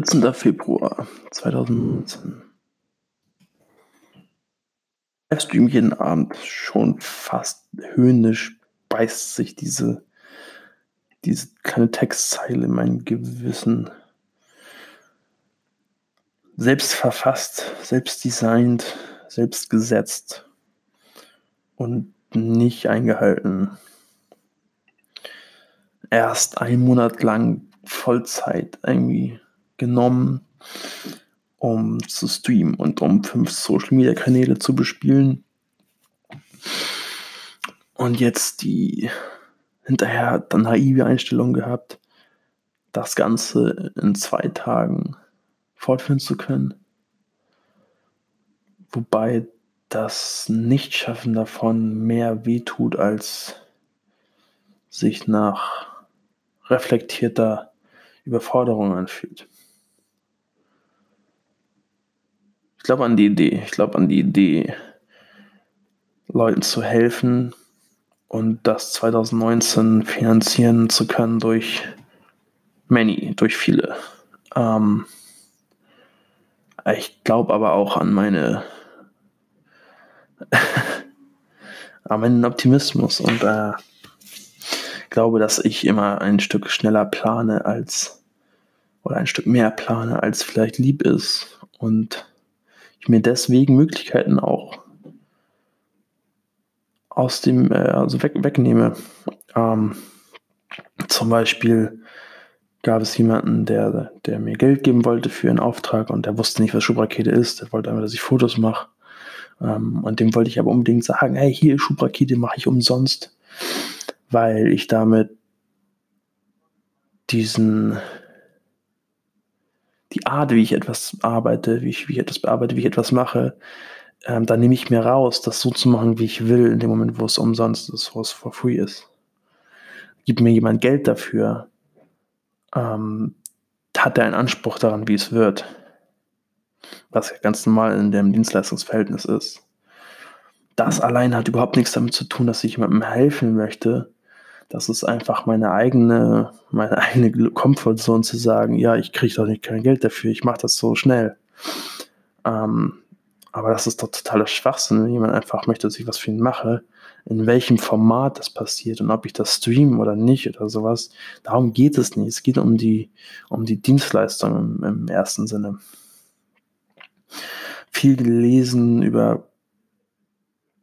14. Februar 2019. Livestream jeden Abend schon fast höhnisch beißt sich diese, diese kleine Textzeile in mein Gewissen. Selbst verfasst, selbst designt, selbst gesetzt und nicht eingehalten. Erst einen Monat lang Vollzeit irgendwie genommen, um zu streamen und um fünf Social Media Kanäle zu bespielen. Und jetzt die hinterher dann naive Einstellung gehabt, das Ganze in zwei Tagen fortführen zu können. Wobei das Nichtschaffen davon mehr wehtut, als sich nach reflektierter Überforderung anfühlt. Ich glaube an die Idee. Ich glaube an die Idee, Leuten zu helfen und das 2019 finanzieren zu können durch many, durch viele. Ähm, ich glaube aber auch an meine an meinen Optimismus und äh, glaube, dass ich immer ein Stück schneller plane als oder ein Stück mehr plane, als vielleicht lieb ist und ich mir deswegen Möglichkeiten auch aus dem, äh, also weg, wegnehme. Ähm, zum Beispiel gab es jemanden, der, der mir Geld geben wollte für einen Auftrag und der wusste nicht, was Schubrakete ist. Der wollte einfach, dass ich Fotos mache. Ähm, und dem wollte ich aber unbedingt sagen, hey, hier Schubrakete mache ich umsonst, weil ich damit diesen die Art, wie ich etwas arbeite, wie ich, wie ich etwas bearbeite, wie ich etwas mache, ähm, da nehme ich mir raus, das so zu machen, wie ich will, in dem Moment, wo es umsonst ist, wo es for free ist. Gibt mir jemand Geld dafür, ähm, hat er einen Anspruch daran, wie es wird. Was ja ganz normal in dem Dienstleistungsverhältnis ist. Das allein hat überhaupt nichts damit zu tun, dass ich jemandem helfen möchte, das ist einfach meine eigene, meine eigene Comfortzone zu sagen, ja, ich kriege doch nicht kein Geld dafür, ich mache das so schnell. Ähm, aber das ist doch totaler Schwachsinn, wenn jemand einfach möchte, dass ich was für ihn mache, in welchem Format das passiert und ob ich das streame oder nicht oder sowas. Darum geht es nicht. Es geht um die, um die Dienstleistung im, im ersten Sinne. Viel gelesen über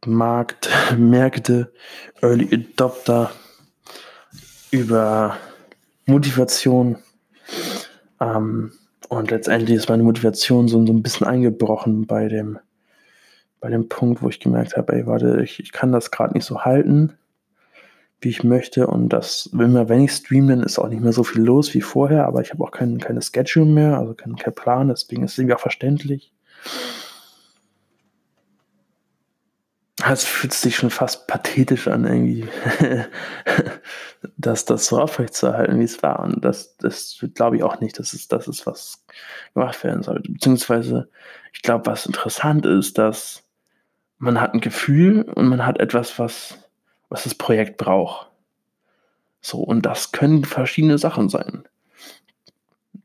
Markt, Märkte, Early Adopter, über Motivation. Ähm, und letztendlich ist meine Motivation so, so ein bisschen eingebrochen bei dem, bei dem Punkt, wo ich gemerkt habe, ey, warte, ich, ich kann das gerade nicht so halten, wie ich möchte. Und das, immer wenn ich streame, dann ist auch nicht mehr so viel los wie vorher, aber ich habe auch kein, keine Schedule mehr, also keinen kein Plan, deswegen ist es irgendwie auch verständlich. Es fühlt sich schon fast pathetisch an, irgendwie, dass das so aufrechtzuerhalten, wie es war. Und das, das glaube ich auch nicht, dass es das ist, was gemacht werden sollte. Beziehungsweise, ich glaube, was interessant ist, dass man hat ein Gefühl und man hat etwas, was, was das Projekt braucht. So, und das können verschiedene Sachen sein.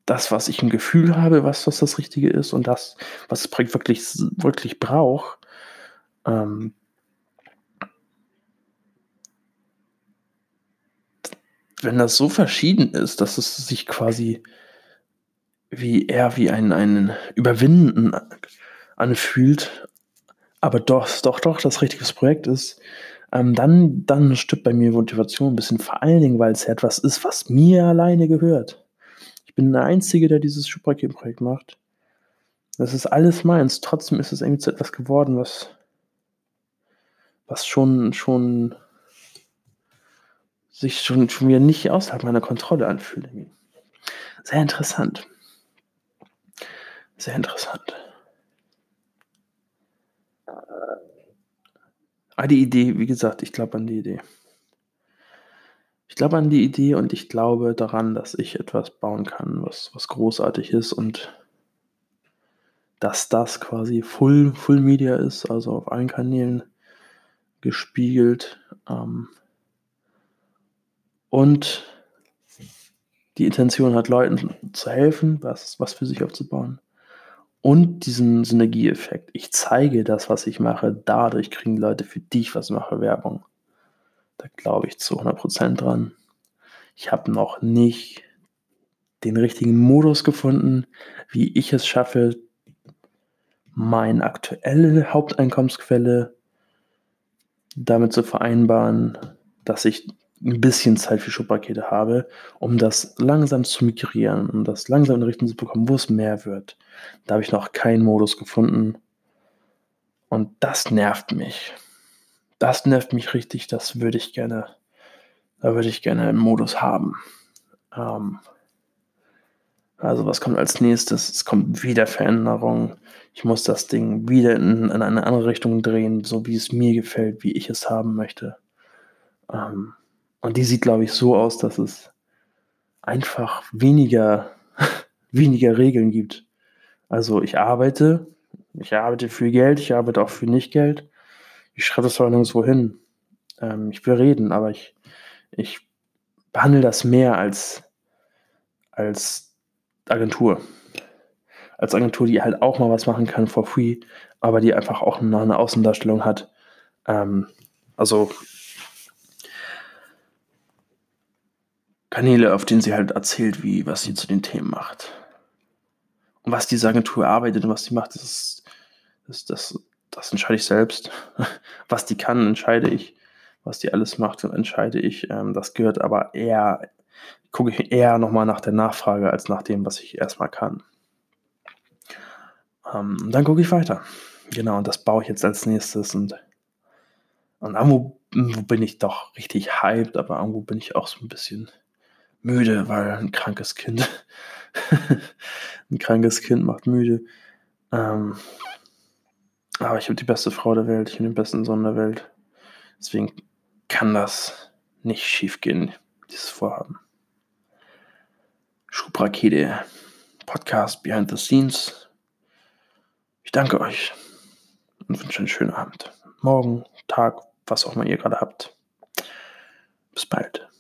Das, was ich ein Gefühl habe, was, was das Richtige ist, und das, was das Projekt wirklich, wirklich braucht, ähm, wenn das so verschieden ist, dass es sich quasi wie eher wie ein, ein Überwinden anfühlt, aber doch, doch, doch das richtige Projekt ist, ähm, dann, dann stirbt bei mir Motivation ein bisschen, vor allen Dingen, weil es ja etwas ist, was mir alleine gehört. Ich bin der Einzige, der dieses Schubraketen-Projekt macht. Das ist alles meins. Trotzdem ist es irgendwie zu etwas geworden, was, was schon, schon sich schon, schon wieder nicht außerhalb meiner Kontrolle anfühlt. Sehr interessant. Sehr interessant. Ah, die Idee, wie gesagt, ich glaube an die Idee. Ich glaube an die Idee und ich glaube daran, dass ich etwas bauen kann, was, was großartig ist und dass das quasi Full, Full Media ist, also auf allen Kanälen gespiegelt. Ähm, und die Intention hat, Leuten zu helfen, was, was für sich aufzubauen. Und diesen Synergieeffekt. Ich zeige das, was ich mache. Dadurch kriegen Leute, für die ich was mache, Werbung. Da glaube ich zu 100% dran. Ich habe noch nicht den richtigen Modus gefunden, wie ich es schaffe, meine aktuelle Haupteinkommensquelle damit zu vereinbaren, dass ich ein bisschen Zeit für Schubpakete habe, um das langsam zu migrieren, um das langsam in Richtung zu bekommen, wo es mehr wird. Da habe ich noch keinen Modus gefunden. Und das nervt mich. Das nervt mich richtig. Das würde ich gerne, da würde ich gerne einen Modus haben. Ähm, also was kommt als nächstes? Es kommt wieder Veränderung. Ich muss das Ding wieder in, in eine andere Richtung drehen, so wie es mir gefällt, wie ich es haben möchte. Ähm, und die sieht, glaube ich, so aus, dass es einfach weniger, weniger Regeln gibt. Also ich arbeite, ich arbeite für Geld, ich arbeite auch für Nicht-Geld. Ich schreibe das zwar nirgendwo hin. Ähm, ich will reden, aber ich, ich behandle das mehr als, als Agentur. Als Agentur, die halt auch mal was machen kann for free, aber die einfach auch eine, eine Außendarstellung hat. Ähm, also Kanäle, auf denen sie halt erzählt, wie, was sie zu den Themen macht. Und was diese Agentur arbeitet und was sie macht, das, das, das, das entscheide ich selbst. Was die kann, entscheide ich. Was die alles macht, entscheide ich. Ähm, das gehört aber eher, gucke ich eher nochmal nach der Nachfrage als nach dem, was ich erstmal kann. Ähm, und dann gucke ich weiter. Genau, und das baue ich jetzt als nächstes. Und, und irgendwo bin ich doch richtig hyped, aber irgendwo bin ich auch so ein bisschen müde, weil ein krankes Kind, ein krankes Kind macht müde. Ähm, aber ich habe die beste Frau der Welt, ich habe den besten Sohn der Welt. Deswegen kann das nicht schief gehen, dieses Vorhaben. Schubrakete, Podcast Behind the Scenes. Ich danke euch und wünsche einen schönen Abend. Morgen, Tag, was auch immer ihr gerade habt. Bis bald.